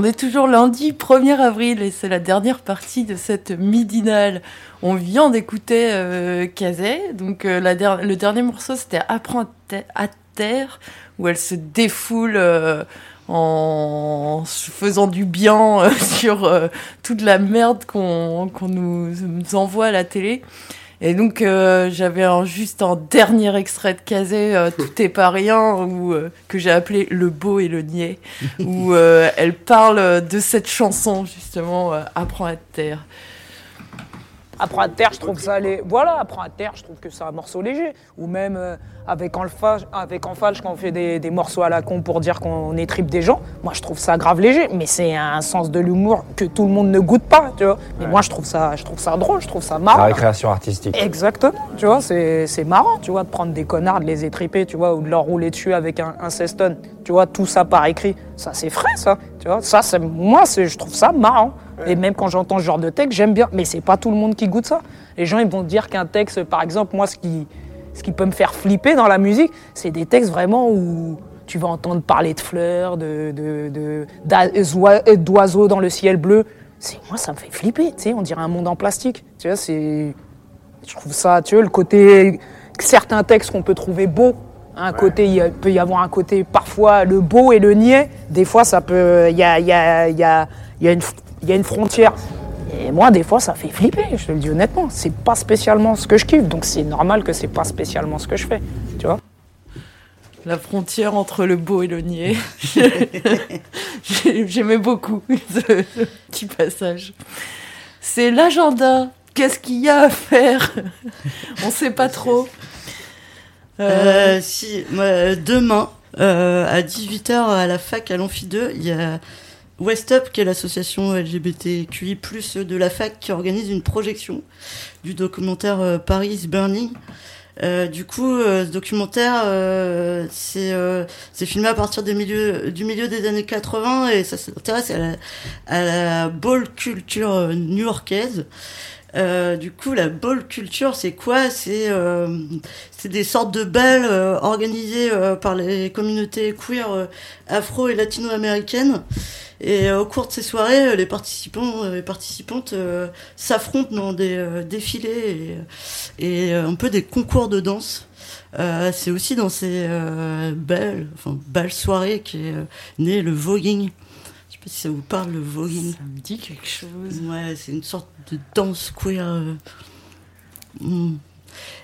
On est toujours lundi 1er avril et c'est la dernière partie de cette midinale. On vient d'écouter euh, Kazé, donc euh, le dernier morceau c'était Apprends à terre, où elle se défoule euh, en faisant du bien euh, sur toute la merde qu'on nous, envoie à la télé. Et donc euh, j'avais juste un dernier extrait de Kazé, euh, Tout est pas rien, où, euh, que j'ai appelé Le beau et le niais, où elle parle de cette chanson justement, Apprends à terre. Apprends à terre, je trouve ça les... Voilà, Apprends à terre, je trouve que c'est un morceau léger. Ou même euh, avec Enfalche, avec quand on fait des, des, morceaux à la con pour dire qu'on étripe des gens, moi je trouve ça grave léger. Mais c'est un sens de l'humour que tout le monde ne goûte pas, tu vois. Mais moi je trouve, ça, je trouve ça drôle, je trouve ça marrant. La récréation artistique. Exactement, tu vois, c'est marrant, tu vois, de prendre des connards, de les étriper, tu vois, ou de leur rouler dessus avec un, un ceston. Tu vois, tout ça par écrit. Ça c'est frais, ça, tu vois. Ça, moi, je trouve ça marrant. Et même quand j'entends ce genre de texte, j'aime bien. Mais c'est pas tout le monde qui goûte ça. Les gens, ils vont dire qu'un texte, par exemple, moi, ce qui, ce qui peut me faire flipper dans la musique, c'est des textes vraiment où tu vas entendre parler de fleurs, de, de, de, d'oiseaux dans le ciel bleu. Moi, ça me fait flipper, tu sais, on dirait un monde en plastique. Tu vois, c'est. Je trouve ça, tu vois, le côté. Certains textes qu'on peut trouver beaux, un ouais. côté, il peut y avoir un côté, parfois, le beau et le niais. Des fois, ça peut. Il y a, y, a, y, a, y a une il y a une frontière. Et moi, des fois, ça fait flipper, je te le dis honnêtement. C'est pas spécialement ce que je kiffe, donc c'est normal que c'est pas spécialement ce que je fais, tu vois. La frontière entre le beau et le niais. J'aimais beaucoup ce petit passage. C'est l'agenda. Qu'est-ce qu'il y a à faire? On sait pas trop. Euh... Euh, si, moi, demain, euh, à 18h à la fac à l'Amphi 2, il y a West Up, qui est l'association LGBTQI+, de la fac, qui organise une projection du documentaire euh, Paris is Burning. Euh, du coup, euh, ce documentaire, euh, c'est euh, filmé à partir du milieu des années 80 et ça s'intéresse à la, ball culture new-yorkaise. Du coup, la ball culture, c'est quoi? C'est euh, des sortes de balles organisées par les communautés queer afro et latino-américaines. Et au cours de ces soirées, les participants et participantes s'affrontent dans des défilés et, et, un peu des concours de danse. c'est aussi dans ces belles, enfin, belles soirées qu'est né le voguing. Je sais pas si ça vous parle le voguing. Ça me dit quelque chose. Ouais, c'est une sorte de danse queer. Euh... Mm.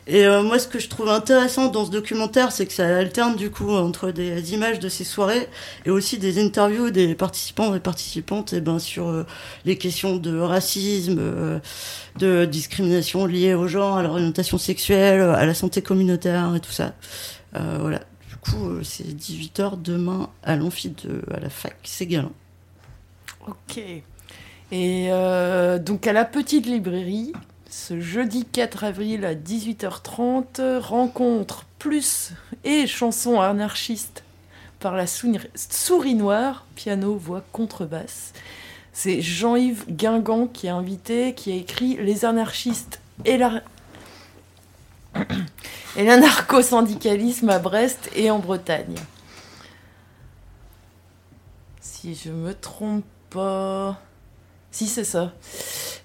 Et euh, moi, ce que je trouve intéressant dans ce documentaire, c'est que ça alterne du coup entre des images de ces soirées et aussi des interviews des participants et participantes et ben, sur euh, les questions de racisme, euh, de discrimination liée au genre, à l'orientation sexuelle, à la santé communautaire et tout ça. voilà. Du coup, c'est 18h demain à l'amphi de à la fac Ségalin. Ok. Et donc à la petite librairie, ce jeudi 4 avril à 18h30, rencontre plus et chansons anarchistes par la souris noire, piano, voix, contrebasse. C'est Jean-Yves Guingamp qui est invité, qui a écrit Les anarchistes et l'anarcho-syndicalisme à Brest et en Bretagne. Si je me trompe pas. Si, c'est ça.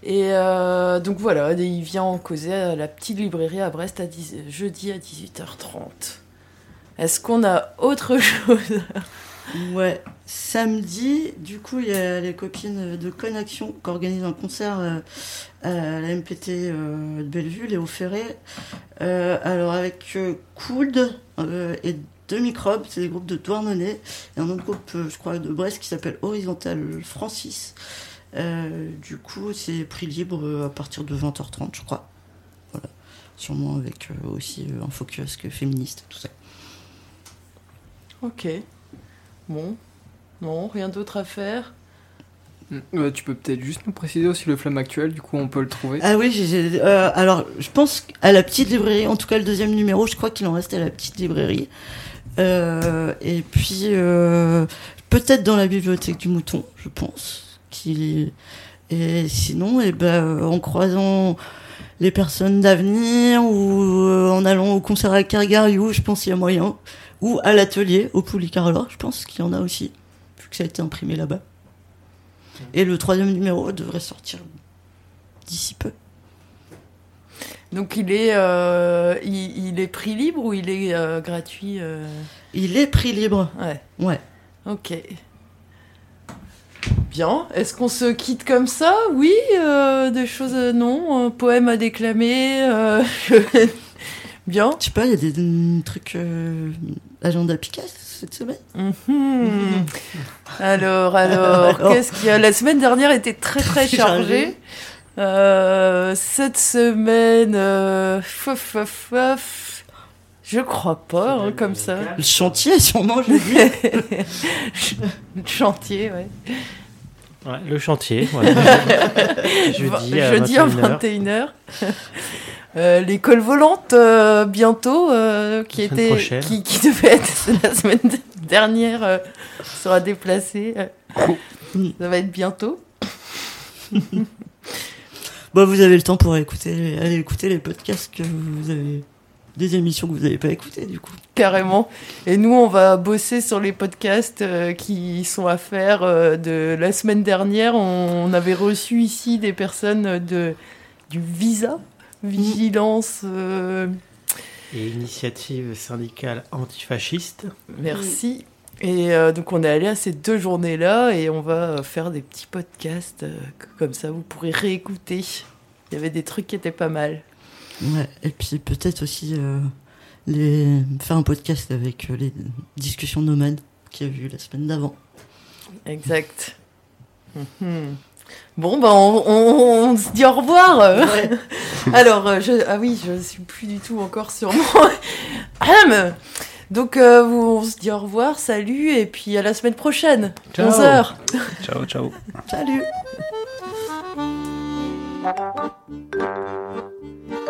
Et euh, donc voilà, il vient en causer à la petite librairie à Brest à 10, jeudi à 18h30. Est-ce qu'on a autre chose? Ouais, samedi, du coup, il y a les copines de Connexion qui organisent un concert euh, à la MPT euh, de Bellevue, Léo Ferré. Alors, avec Could et deux microbes, c'est des groupes de Douarnenez, et un autre groupe, je crois, de Brest qui s'appelle Horizontal Francis. Euh, du coup, c'est prix libre à partir de 20h30, je crois. sûrement avec euh, aussi euh, un focus que féministe, tout ça. Ok. Bon. Non, rien d'autre à faire. Euh, tu peux peut-être juste nous préciser aussi le flamme actuel, du coup on peut le trouver. Ah oui, euh, alors je pense à la petite librairie, en tout cas le deuxième numéro, je crois qu'il en reste à la petite librairie. Euh, et puis euh, peut-être dans la bibliothèque du Mouton, je pense. Qui... Et sinon, eh ben, en croisant les personnes d'avenir ou euh, en allant au concert à Cargariou, je pense qu'il y a moyen. Ou à l'atelier, au Poulicarla, je pense qu'il y en a aussi, vu que ça a été imprimé là-bas. Et le troisième numéro devrait sortir d'ici peu. Donc il est, euh, il, il est prix libre ou il est euh, gratuit euh? Il est prix libre. Ouais. Ouais. Ok. Bien. Est-ce qu'on se quitte comme ça? Oui. euh, des choses euh, non. Un poème à déclamer. euh, Bien. Je sais pas, il y a des, des trucs euh, agenda Picasso cette semaine. Mhm. Alors, alors, Alors. qu'est-ce qu'il y a? La semaine dernière était très très chargée. Euh, cette semaine, euh, fof, fof, fof. je crois pas, hein, comme ça. Le chantier, sûrement, je dis. Chantier, ouais. Ouais, le chantier, voilà. Jeudi à Jeudi à 21h. 21h. Euh, L'école volante euh, bientôt, euh, qui était, prochaine. qui, qui devait être la semaine dernière, euh, sera déplacée. Ça va être bientôt. Bon, vous avez le temps pour écouter, aller écouter les podcasts que vous avez. Des émissions que vous n'avez pas écoutées, du coup. Carrément. Et nous, on va bosser sur les podcasts euh, qui sont à faire. euh, de la semaine dernière, on, on avait reçu ici des personnes de du visa, vigilance. euh, Et initiative syndicale antifasciste. merci. Et euh, donc, on est allé à ces deux journées-là et on va faire des petits podcasts euh, comme ça. Vous pourrez réécouter. Il y avait des trucs qui étaient pas mal. Ouais. Et puis peut-être aussi euh, les... faire un podcast avec euh, les discussions nomades qu'il y a eu la semaine d'avant. Exact. Mhm. Bon, ben, on, on- on se dit au revoir. Ouais. Alors, euh, je, ah oui, je suis plus du tout encore sur. Ahem. Donc, euh, vous- on se dit au revoir, salut, et puis à la semaine prochaine, Ciao. 11h. Ciao, ciao. Salut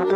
Au